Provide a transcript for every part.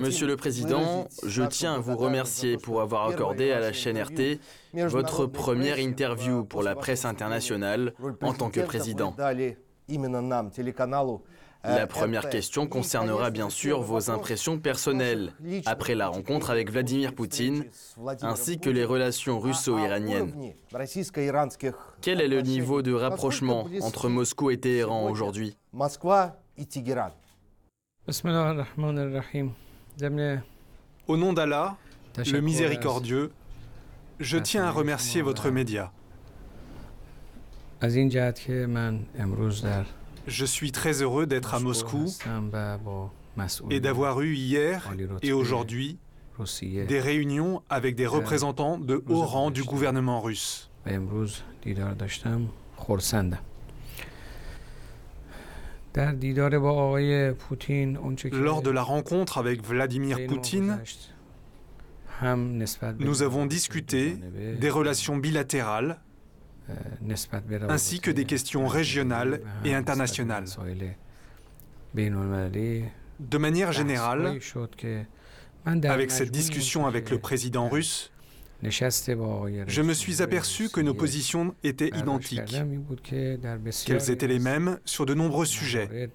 Monsieur le Président, je tiens à vous remercier pour avoir accordé à la chaîne RT votre première interview pour la presse internationale en tant que président. La première question concernera bien sûr vos impressions personnelles. après la rencontre avec Vladimir Poutine, ainsi que les relations russo-iraniennes. Quel est le niveau de rapprochement entre Moscou et Téhéran aujourd'hui? Au nom d'Allah, le miséricordieux, je tiens à remercier votre média. Je suis très heureux d'être à Moscou et d'avoir eu hier et aujourd'hui des réunions avec des représentants de haut rang du gouvernement russe. Lors de la rencontre avec Vladimir Poutine, nous avons discuté des relations bilatérales ainsi que des questions régionales et internationales. De manière générale, avec cette discussion avec le président russe, je me suis aperçu que nos positions étaient identiques, qu'elles étaient les mêmes sur de nombreux sujets.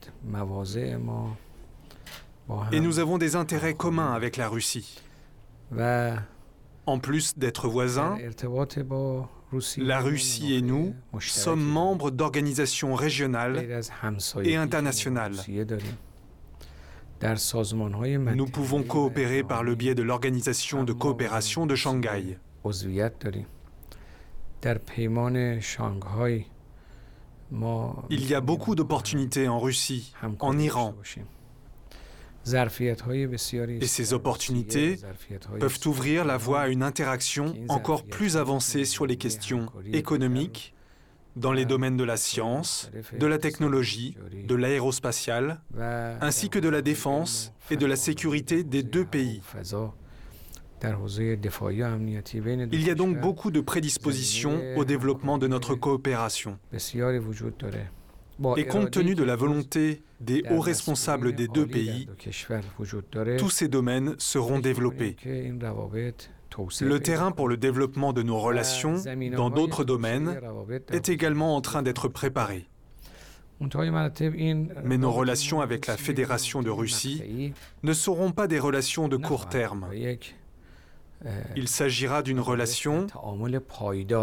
Et nous avons des intérêts communs avec la Russie. En plus d'être voisins, la Russie et nous sommes membres d'organisations régionales et internationales. Nous pouvons coopérer par le biais de l'Organisation de coopération de Shanghai. Il y a beaucoup d'opportunités en Russie, en Iran. Et ces opportunités peuvent ouvrir la voie à une interaction encore plus avancée sur les questions économiques, dans les domaines de la science, de la technologie, de l'aérospatiale, ainsi que de la défense et de la sécurité des deux pays. Il y a donc beaucoup de prédispositions au développement de notre coopération. Et compte tenu de la volonté des hauts responsables des deux pays, tous ces domaines seront développés. Le terrain pour le développement de nos relations dans d'autres domaines est également en train d'être préparé. Mais nos relations avec la Fédération de Russie ne seront pas des relations de court terme. Il s'agira d'une relation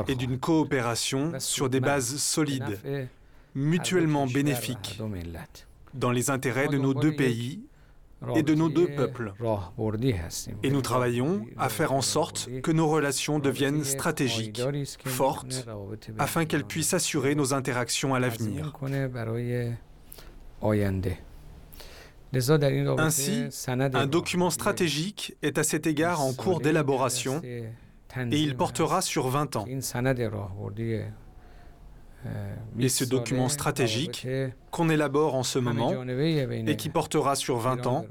et d'une coopération sur des bases solides mutuellement bénéfiques dans les intérêts de nos deux pays et de nos deux peuples. Et nous travaillons à faire en sorte que nos relations deviennent stratégiques, fortes, afin qu'elles puissent assurer nos interactions à l'avenir. Ainsi, un document stratégique est à cet égard en cours d'élaboration et il portera sur 20 ans. Et ce document stratégique qu'on élabore en ce moment et qui portera sur 20 ans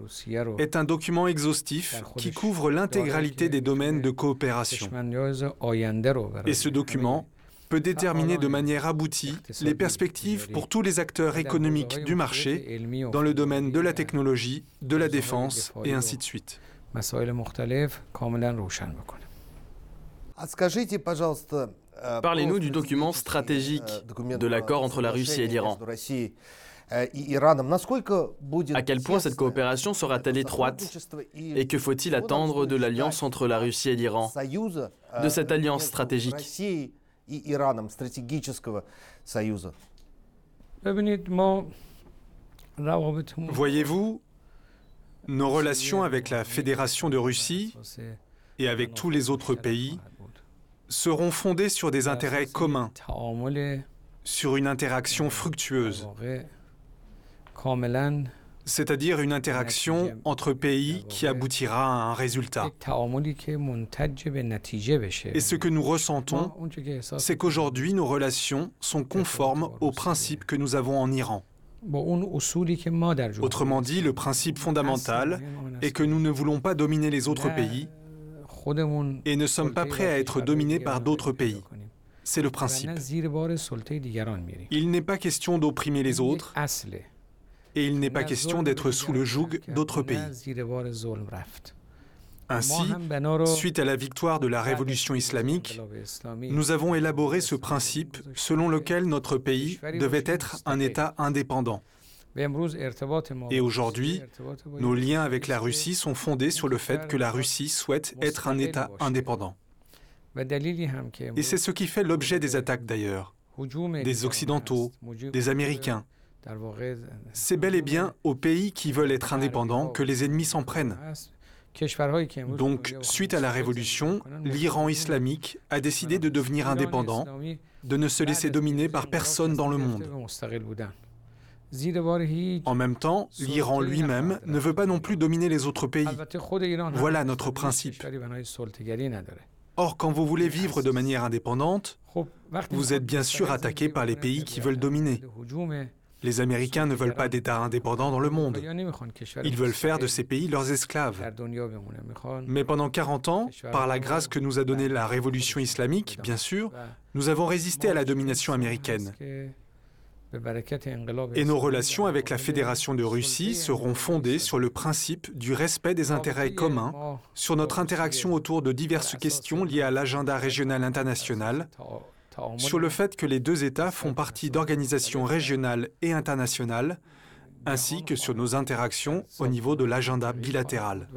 est un document exhaustif qui couvre l'intégralité des domaines de coopération. Et ce document peut déterminer de manière aboutie les perspectives pour tous les acteurs économiques du marché dans le domaine de la technologie, de la défense et ainsi de suite. Parlez-nous du document stratégique de l'accord entre la Russie et l'Iran. À quel point cette coopération sera-t-elle étroite Et que faut-il attendre de l'alliance entre la Russie et l'Iran De cette alliance stratégique Voyez-vous, nos relations avec la Fédération de Russie et avec tous les autres pays seront fondées sur des intérêts communs, sur une interaction fructueuse, c'est-à-dire une interaction entre pays qui aboutira à un résultat. Et ce que nous ressentons, c'est qu'aujourd'hui nos relations sont conformes aux principes que nous avons en Iran. Autrement dit, le principe fondamental est que nous ne voulons pas dominer les autres pays, et ne sommes pas prêts à être dominés par d'autres pays. C'est le principe. Il n'est pas question d'opprimer les autres. et il n'est pas question d'être sous le joug d'autres pays. Ainsi, suite à la victoire de la révolution islamique, nous avons élaboré ce principe selon lequel notre pays devait être un État indépendant. Et aujourd'hui, nos liens avec la Russie sont fondés sur le fait que la Russie souhaite être un État indépendant. Et c'est ce qui fait l'objet des attaques d'ailleurs, des Occidentaux, des Américains. C'est bel et bien aux pays qui veulent être indépendants que les ennemis s'en prennent. Donc, suite à la révolution, l'Iran islamique a décidé de devenir indépendant, de ne se laisser dominer par personne dans le monde. En même temps, l'Iran lui-même ne veut pas non plus dominer les autres pays. Voilà notre principe. Or, quand vous voulez vivre de manière indépendante, vous êtes bien sûr attaqué par les pays qui veulent dominer. Les Américains ne veulent pas d'État indépendant dans le monde. Ils veulent faire de ces pays leurs esclaves. Mais pendant 40 ans, par la grâce que nous a donnée la révolution islamique, bien sûr, nous avons résisté à la domination américaine. Et nos relations avec la Fédération de Russie seront fondées sur le principe du respect des intérêts communs, sur notre interaction autour de diverses questions liées à l'agenda régional international, sur le fait que les deux États font partie d'organisations régionales et internationales, ainsi que sur nos interactions au niveau de l'agenda bilatéral.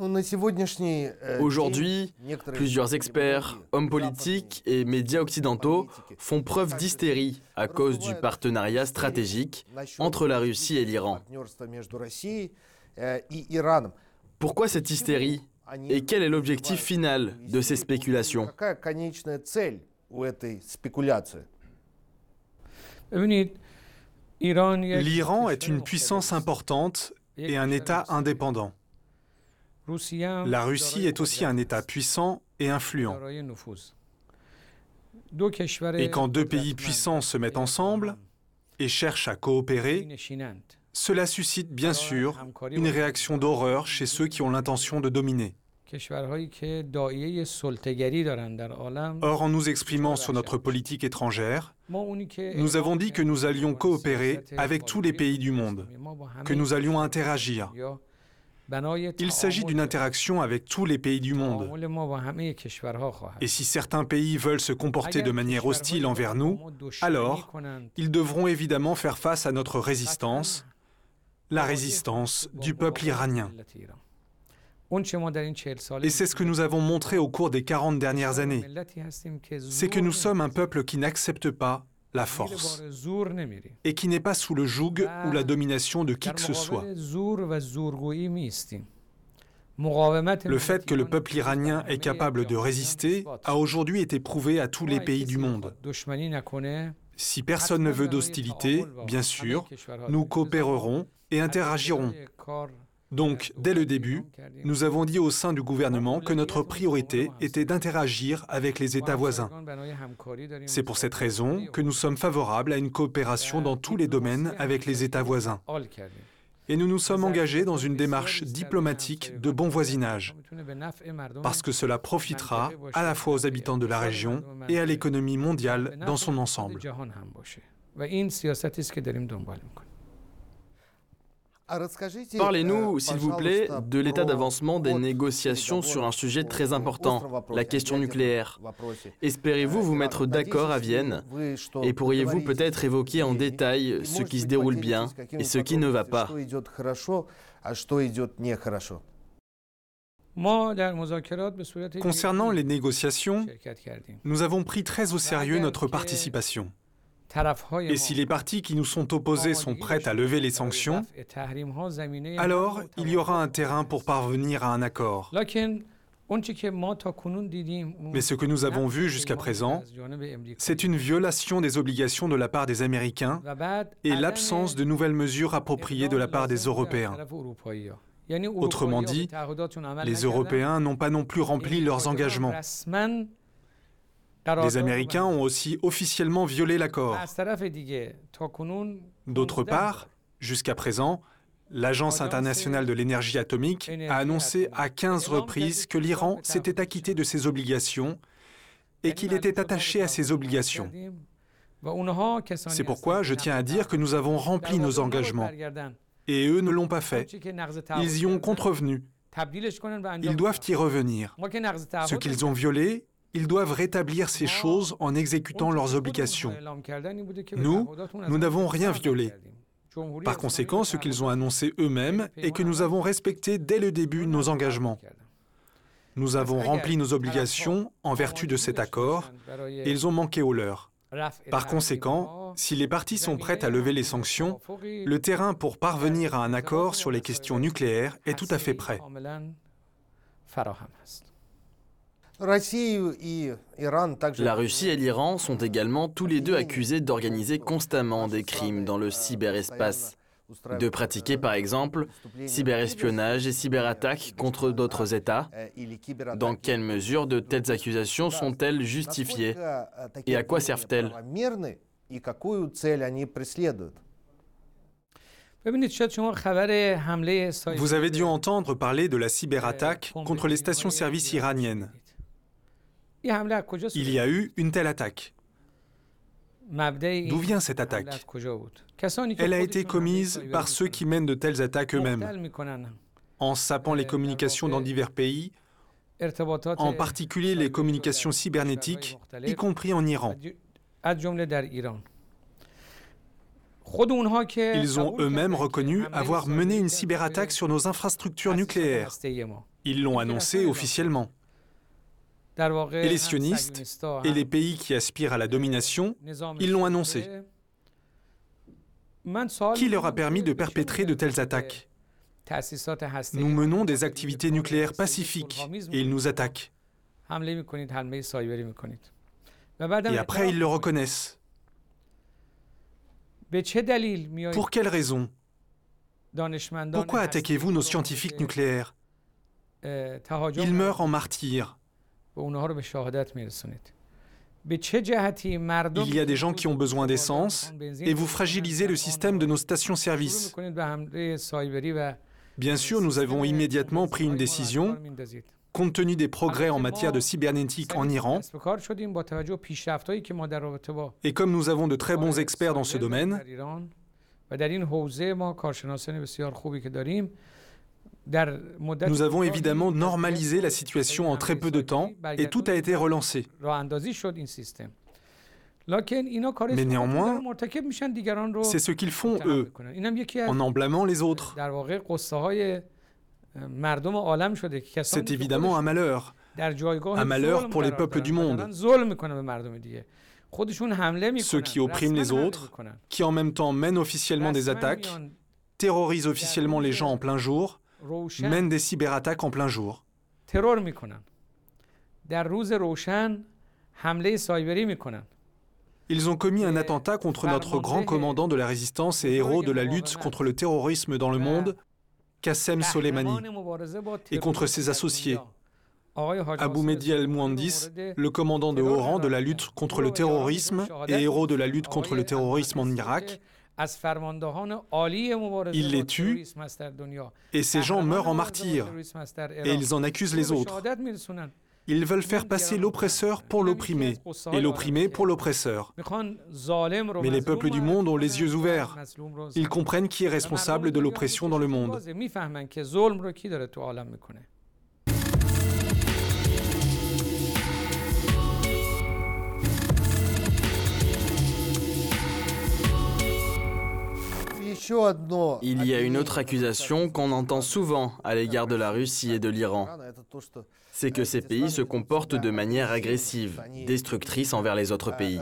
Э, Aujourd'hui, plusieurs experts, hommes politiques et médias occidentaux font preuve d'hystérie à cause du partenariat stratégique entre la Russie et l'Iran. Pourquoi cette hystérie et quel est l'objectif final de ces spéculations? L'Iran est une puissance importante et un État indépendant. La Russie est aussi un État puissant et influent. Et quand deux pays puissants se mettent ensemble et cherchent à coopérer, cela suscite bien sûr une réaction d'horreur chez ceux qui ont l'intention de dominer. Or, en nous exprimant sur notre politique étrangère, nous avons dit que nous allions coopérer avec tous les pays du monde, que nous allions interagir, il s'agit d'une interaction avec tous les pays du monde. Et si certains pays veulent se comporter de manière hostile envers nous, alors ils devront évidemment faire face à notre résistance, la résistance du peuple iranien. Et c'est ce que nous avons montré au cours des 40 dernières années. C'est que nous sommes un peuple qui n'accepte pas la force, et qui n'est pas sous le joug ou la domination de qui que ce soit. Le fait que le peuple iranien est capable de résister a aujourd'hui été prouvé à tous les pays du monde. Si personne ne veut d'hostilité, bien sûr, nous coopérerons et interagirons. Donc, dès le début, nous avons dit au sein du gouvernement que notre priorité était d'interagir avec les États voisins. C'est pour cette raison que nous sommes favorables à une coopération dans tous les domaines avec les États voisins. Et nous nous sommes engagés dans une démarche diplomatique de bon voisinage, parce que cela profitera à la fois aux habitants de la région et à l'économie mondiale dans son ensemble. Parlez-nous, s'il vous plaît, de l'état d'avancement des négociations sur un sujet très important, la question nucléaire. Espérez-vous vous mettre d'accord à Vienne? Et pourriez-vous peut-être évoquer en détail ce qui se déroule bien et ce qui ne va pas? Concernant les négociations, nous avons pris très au sérieux notre participation. Et si les partis qui nous sont opposés sont prêts à lever les sanctions, alors il y aura un terrain pour parvenir à un accord. Mais ce que nous avons vu jusqu'à présent, c'est une violation des obligations de la part des Américains et l'absence de nouvelles mesures appropriées de la part des Européens. Autrement dit, les Européens n'ont pas non plus rempli leurs engagements. Les Américains ont aussi officiellement violé l'accord. D'autre part, jusqu'à présent, l'Agence internationale de l'énergie atomique a annoncé à 15 reprises que l'Iran s'était acquitté de ses obligations et qu'il était attaché à ses obligations. C'est pourquoi je tiens à dire que nous avons rempli nos engagements. Et eux ne l'ont pas fait. Ils y ont contrevenu. Ils doivent y revenir. Ce qu'ils ont violé, ils doivent rétablir ces choses en exécutant leurs obligations. Nous, nous n'avons rien violé. Par conséquent, ce qu'ils ont annoncé eux-mêmes est que nous avons respecté dès le début nos engagements. Nous avons rempli nos obligations en vertu de cet accord et ils ont manqué au leur. Par conséquent, si les parties sont prêtes à lever les sanctions, le terrain pour parvenir à un accord sur les questions nucléaires est tout à fait prêt. La Russie et l'Iran sont également tous les deux accusés d'organiser constamment des crimes dans le cyberespace, de pratiquer par exemple cyberespionnage et cyberattaques contre d'autres États. Dans quelle mesure de telles accusations sont-elles justifiées et à quoi servent-elles? Vous avez dû entendre parler de la cyberattaque contre les stations-service iraniennes. Il y a eu une telle attaque. D'où vient cette attaque Elle a été commise par ceux qui mènent de telles attaques eux-mêmes, en sapant les communications dans divers pays, en particulier les communications cybernétiques, y compris en Iran. Ils ont eux-mêmes reconnu avoir mené une cyberattaque sur nos infrastructures nucléaires. Ils l'ont annoncé officiellement. Et les sionistes et les pays qui aspirent à la domination, ils l'ont annoncé. Qui leur a permis de perpétrer de telles attaques Nous menons des activités nucléaires pacifiques et ils nous attaquent. Et après, ils le reconnaissent. Pour quelle raison Pourquoi attaquez-vous nos scientifiques nucléaires Ils meurent en martyrs. Il y a des gens qui ont besoin d'essence et vous fragilisez le système de nos stations-service. Bien sûr, nous avons immédiatement pris une décision compte tenu des progrès en matière de cybernétique en Iran. Et comme nous avons de très bons experts dans ce domaine, nous avons évidemment normalisé la situation en très peu de temps et tout a été relancé. Mais néanmoins, c'est ce qu'ils font eux, en en blâmant les autres. C'est évidemment un malheur, un malheur pour les peuples du monde, ceux qui oppriment les autres, qui en même temps mènent officiellement des attaques, terrorisent officiellement les gens en plein jour, mènent des cyberattaques en plein jour. Ils ont commis un attentat contre notre grand commandant de la résistance et héros de la lutte contre le terrorisme dans le monde, Qassem Soleimani, et contre ses associés, Abu Mehdi al-Muhandis, le commandant de haut rang de la lutte contre le terrorisme et héros de la lutte contre le terrorisme en Irak, il les tue et ces gens meurent en martyrs et ils en accusent les autres. Ils veulent faire passer l'oppresseur pour l'opprimé et l'opprimé pour l'oppresseur. Mais les peuples du monde ont les yeux ouverts. Ils comprennent qui est responsable de l'oppression dans le monde. Il y a une autre accusation qu'on entend souvent à l'égard de la Russie et de l'Iran. C'est que ces pays se comportent de manière agressive, destructrice envers les autres pays.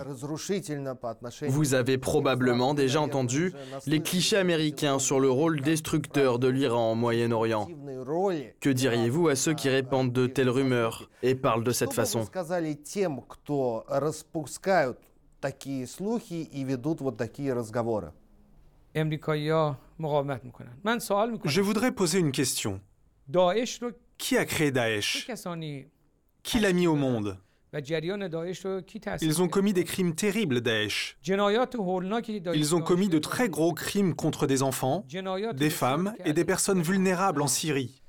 Vous avez probablement déjà entendu les clichés américains sur le rôle destructeur de l'Iran au Moyen-Orient. Que diriez-vous à ceux qui répandent de telles rumeurs et parlent de cette façon? Je voudrais poser une question. Qui a créé Daesh? Qui l'a mis au monde? Ils ont commis des crimes terribles, Daesh. Ils ont commis de très gros crimes contre des enfants, des femmes et des personnes vulnérables en Syrie.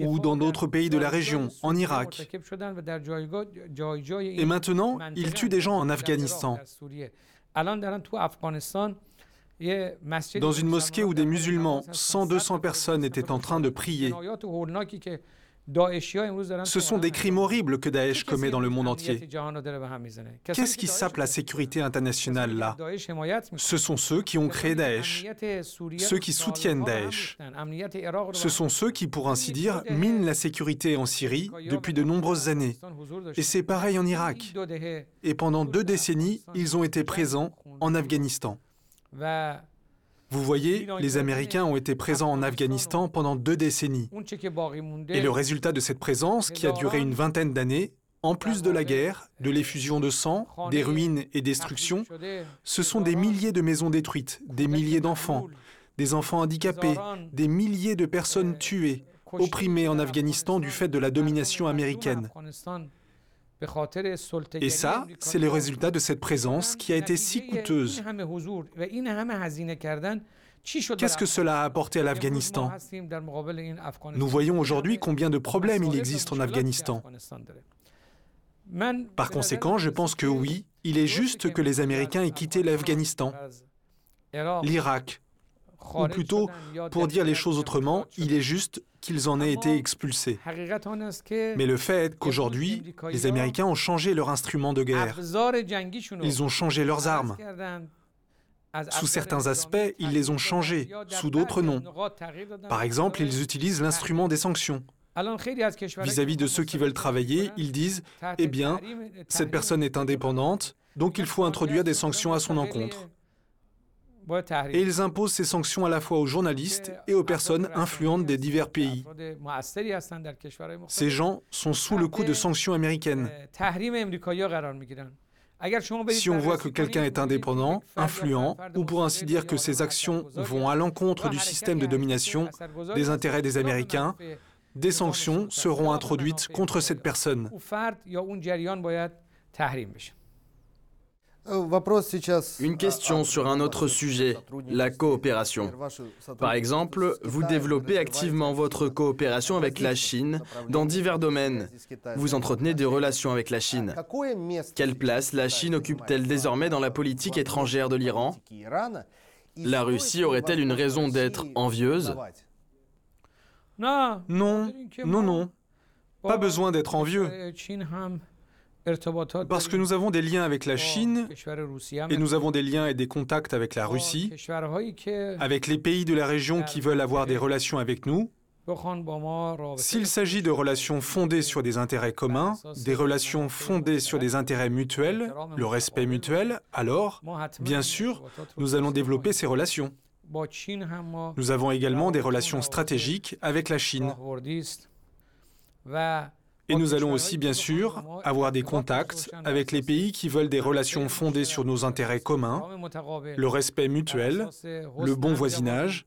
ou dans d'autres pays de la région, en Irak. Et maintenant, ils tuent des gens en Afghanistan. Dans une mosquée où des musulmans, 100-200 personnes étaient en train de prier, ce sont des crimes horribles que Daesh commet dans le monde entier. Qu'est-ce qui sape la sécurité internationale là? Ce sont ceux qui ont créé Daesh, ceux qui soutiennent Daesh. Ce sont ceux qui, pour ainsi dire, minent la sécurité en Syrie depuis de nombreuses années. Et c'est pareil en Irak. Et pendant deux décennies, ils ont été présents en Afghanistan. Vous voyez, les Américains ont été présents en Afghanistan pendant deux décennies. Et le résultat de cette présence, qui a duré une vingtaine d'années, en plus de la guerre, de l'effusion de sang, des ruines et destructions, ce sont des milliers de maisons détruites, des milliers d'enfants, des enfants handicapés, des milliers de personnes tuées, opprimées en Afghanistan du fait de la domination américaine. Et ça, c'est le résultat de cette présence qui a été si coûteuse. Qu'est-ce que cela a apporté à l'Afghanistan Nous voyons aujourd'hui combien de problèmes il existe en Afghanistan. Par conséquent, je pense que oui, il est juste que les Américains aient quitté l'Afghanistan, l'Irak, ou plutôt, pour dire les choses autrement, il est juste qu'ils en aient été expulsés. Mais le fait qu'aujourd'hui, les Américains ont changé leur instrument de guerre. Ils ont changé leurs armes. Sous certains aspects, ils les ont changés, sous d'autres non. Par exemple, ils utilisent l'instrument des sanctions. Vis-à-vis de ceux qui veulent travailler, ils disent, eh bien, cette personne est indépendante, donc il faut introduire des sanctions à son encontre. Et ils imposent ces sanctions à la fois aux journalistes et aux personnes influentes des divers pays. Ces gens sont sous le coup de sanctions américaines. Si on voit que quelqu'un est indépendant, influent, ou pour ainsi dire que ses actions vont à l'encontre du système de domination, des intérêts des Américains, des sanctions seront introduites contre cette personne. Une question sur un autre sujet, la coopération. Par exemple, vous développez activement votre coopération avec la Chine dans divers domaines. Vous entretenez des relations avec la Chine. Quelle place la Chine occupe-t-elle désormais dans la politique étrangère de l'Iran? La Russie aurait-elle une raison d'être envieuse? Non, non, non. Pas besoin d'être envieux. Parce que nous avons des liens avec la Chine et nous avons des liens et des contacts avec la Russie, avec les pays de la région qui veulent avoir des relations avec nous. S'il s'agit de relations fondées sur des intérêts communs, des relations fondées sur des intérêts mutuels, le respect mutuel, alors, bien sûr, nous allons développer ces relations. Nous avons également des relations stratégiques avec la Chine. Et nous allons aussi, bien sûr, avoir des contacts avec les pays qui veulent des relations fondées sur nos intérêts communs, le respect mutuel, le bon voisinage,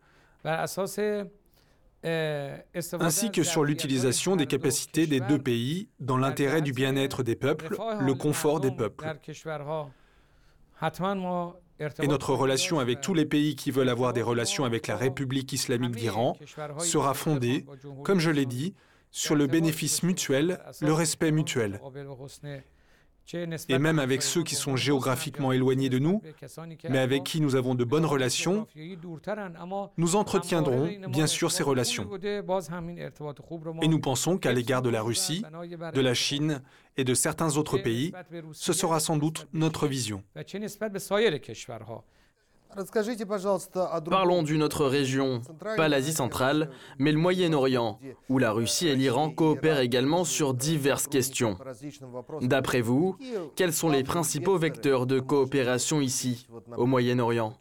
ainsi que sur l'utilisation des capacités des deux pays dans l'intérêt du bien-être des peuples, le confort des peuples. Et notre relation avec tous les pays qui veulent avoir des relations avec la République islamique d'Iran sera fondée, comme je l'ai dit, sur le bénéfice mutuel, le respect mutuel. Et même avec ceux qui sont géographiquement éloignés de nous, mais avec qui nous avons de bonnes relations, nous entretiendrons bien sûr ces relations. Et nous pensons qu'à l'égard de la Russie, de la Chine et de certains autres pays, ce sera sans doute notre vision. Parlons d'une autre région, pas l'Asie centrale, mais le Moyen-Orient, où la Russie et l'Iran coopèrent également sur diverses questions. D'après vous, quels sont les principaux vecteurs de coopération ici, au Moyen-Orient?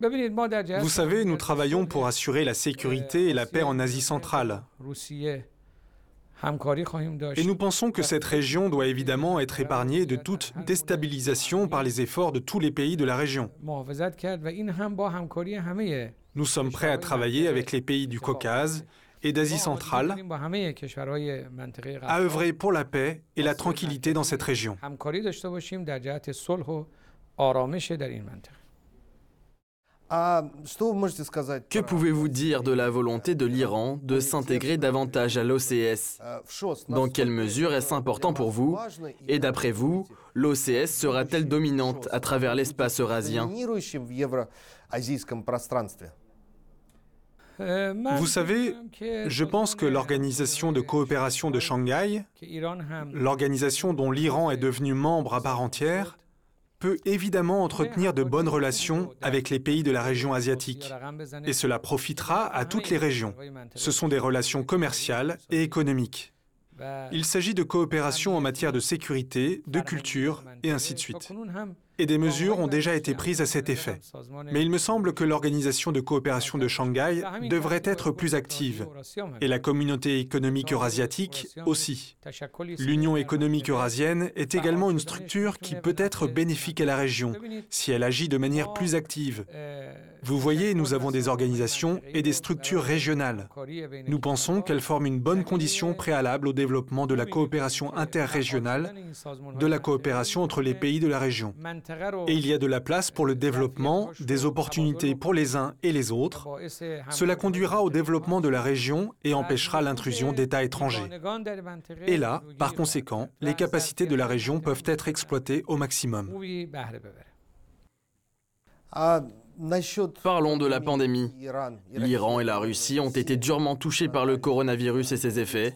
Vous savez, nous travaillons pour assurer la sécurité et la paix en Asie centrale. Et nous pensons que cette région doit évidemment être épargnée de toute déstabilisation par les efforts de tous les pays de la région. Nous sommes prêts à travailler avec les pays du Caucase et d'Asie centrale, à œuvrer pour la paix et la tranquillité dans cette région. Que pouvez-vous dire de la volonté de l'Iran de s'intégrer davantage à l'OCS Dans quelle mesure est-ce important pour vous? Et d'après vous, l'OCS sera-t-elle dominante à travers l'espace eurasien? vous savez, je pense que l'Organisation de coopération de Shanghai, l'organisation dont l'Iran est devenu membre à part entière, peut évidemment entretenir de bonnes relations avec les pays de la région asiatique. Et cela profitera à toutes les régions. Ce sont des relations commerciales et économiques. Il s'agit de coopération en matière de sécurité, de culture et ainsi de suite et des mesures ont déjà été prises à cet effet. Mais il me semble que l'Organisation de coopération de Shanghai devrait être plus active, et la communauté économique eurasiatique aussi. L'Union économique eurasienne est également une structure qui peut être bénéfique à la région si elle agit de manière plus active. Vous voyez, nous avons des organisations et des structures régionales. Nous pensons qu'elles forment une bonne condition préalable au développement de la coopération interrégionale, de la coopération entre les pays de la région. Et il y a de la place pour le développement, des opportunités pour les uns et les autres. Cela conduira au développement de la région et empêchera l'intrusion d'États étrangers. Et là, par conséquent, les capacités de la région peuvent être exploitées au maximum. Parlons de la pandémie. L'Iran et la Russie ont été durement touchés par le coronavirus et ses effets.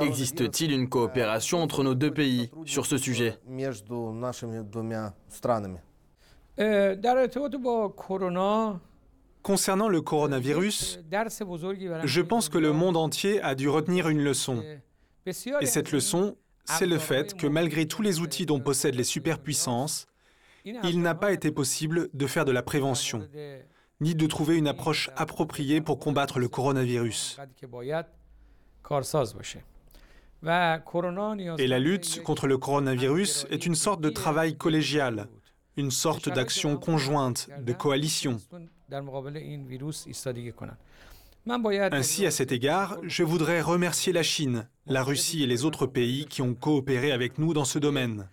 Existe-t-il une coopération entre nos deux pays sur ce sujet? Concernant le coronavirus, je pense que le monde entier a dû retenir une leçon. Et cette leçon, c'est le fait que malgré tous les outils dont possèdent les superpuissances, il n'a pas été possible de faire de la prévention, ni de trouver une approche appropriée pour combattre le coronavirus. Et la lutte contre le coronavirus est une sorte de travail collégial, une sorte d'action conjointe, de coalition. Ainsi, à cet égard, je voudrais remercier la Chine, la Russie et les autres pays qui ont coopéré avec nous dans ce domaine.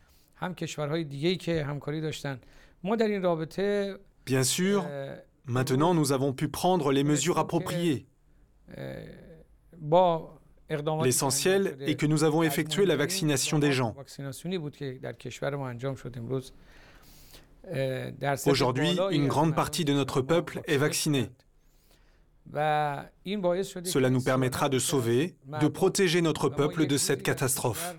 Bien sûr, maintenant nous avons pu prendre les mesures appropriées. L'essentiel est que nous avons effectué la vaccination des gens. Aujourd'hui, une grande partie de notre peuple est vaccinée. Cela nous permettra de sauver, de protéger notre peuple de cette catastrophe.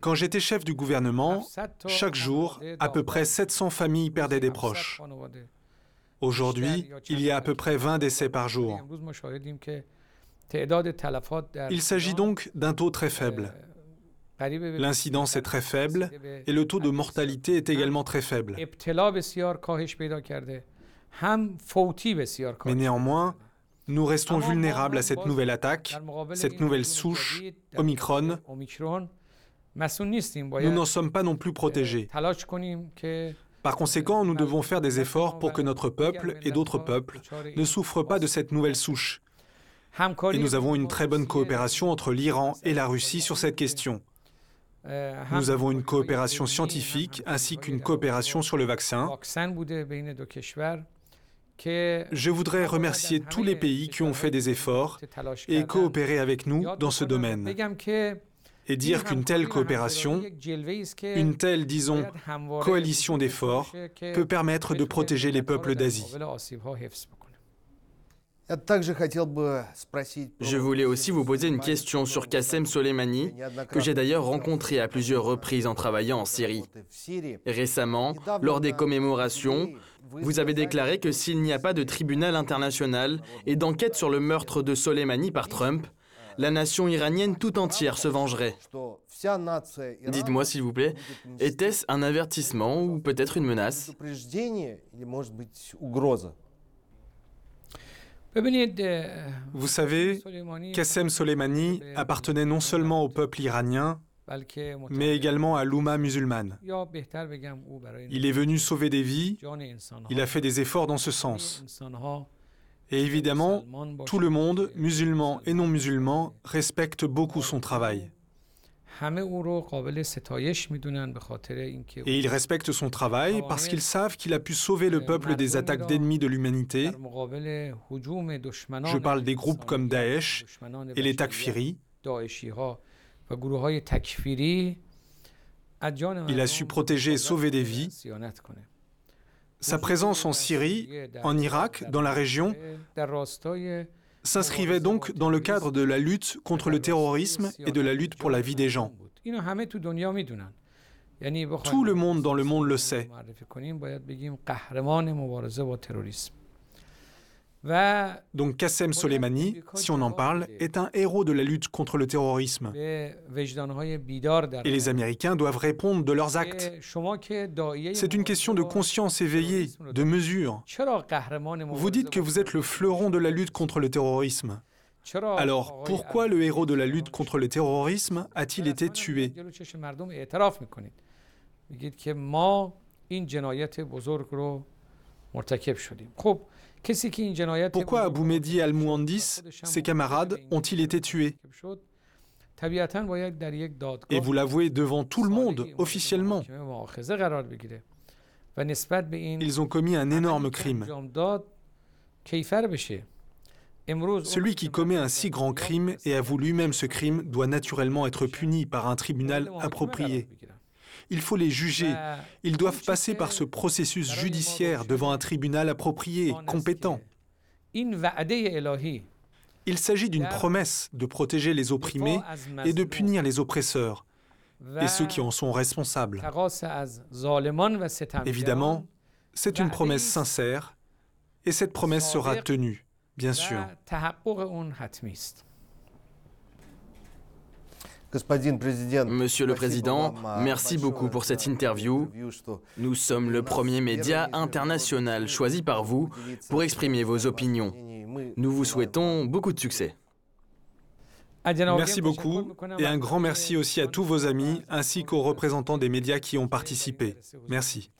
Quand j'étais chef du gouvernement, chaque jour, à peu près 700 familles perdaient des proches. Aujourd'hui, il y a à peu près 20 décès par jour. Il s'agit donc d'un taux très faible. L'incidence est très faible et le taux de mortalité est également très faible. Mais néanmoins, nous restons vulnérables à cette nouvelle attaque, cette nouvelle souche, Omicron. Nous n'en sommes pas non plus protégés. Par conséquent, nous devons faire des efforts pour que notre peuple et d'autres peuples ne souffrent pas de cette nouvelle souche. Et nous avons une très bonne coopération entre l'Iran et la Russie sur cette question. Nous avons une coopération scientifique ainsi qu'une coopération sur le vaccin. Je voudrais remercier tous les pays qui ont fait des efforts et coopéré avec nous dans ce domaine et dire qu'une telle coopération, une telle, disons, coalition d'efforts peut permettre de protéger les peuples d'Asie. Je voulais aussi vous poser une question sur Qassem Soleimani, que j'ai d'ailleurs rencontré à plusieurs reprises en travaillant en Syrie. Récemment, lors des commémorations, vous avez déclaré que s'il n'y a pas de tribunal international et d'enquête sur le meurtre de Soleimani par Trump, la nation iranienne tout entière se vengerait. Dites-moi s'il vous plaît, était-ce un avertissement ou peut-être une menace? Vous savez, Qassem Soleimani appartenait non seulement au peuple iranien, mais également à l'Oumma musulmane. Il est venu sauver des vies, il a fait des efforts dans ce sens. Et évidemment, tout le monde, musulman et non musulman, respecte beaucoup son travail. Et ils respectent son travail parce qu'ils savent qu'il a pu sauver le peuple des attaques d'ennemis de l'humanité. Je parle des groupes comme Daesh et les Takfiri. Il a su protéger et sauver des vies. Sa présence en Syrie, en Irak, dans la région, s'inscrivait donc dans le cadre de la lutte contre le terrorisme et de la lutte pour la vie des gens. Tout le monde dans le monde le sait. Donc Qassem Soleimani, si on en parle, est un héros de la lutte contre le terrorisme. Et les Américains doivent répondre de leurs actes. C'est une question de conscience éveillée, de mesure. Vous dites que vous êtes le fleuron de la lutte contre le terrorisme. Alors, pourquoi le héros de la lutte contre le terrorisme a-t-il été tué? Pourquoi Abou Mehdi al-Mouandis, ses camarades, ont-ils été tués Et vous l'avouez devant tout le monde, officiellement. Ils ont commis un énorme crime. Celui qui commet un si grand crime et avoue lui-même ce crime doit naturellement être puni par un tribunal approprié. Il faut les juger. Ils doivent passer par ce processus judiciaire devant un tribunal approprié, compétent. Il s'agit d'une promesse de protéger les opprimés et de punir les oppresseurs et ceux qui en sont responsables. Évidemment, c'est une promesse sincère et cette promesse sera tenue, bien sûr. Monsieur le Président, merci beaucoup pour cette interview. Nous sommes le premier média international choisi par vous pour exprimer vos opinions. Nous vous souhaitons beaucoup de succès. Merci beaucoup et un grand merci aussi à tous vos amis ainsi qu'aux représentants des médias qui ont participé. Merci.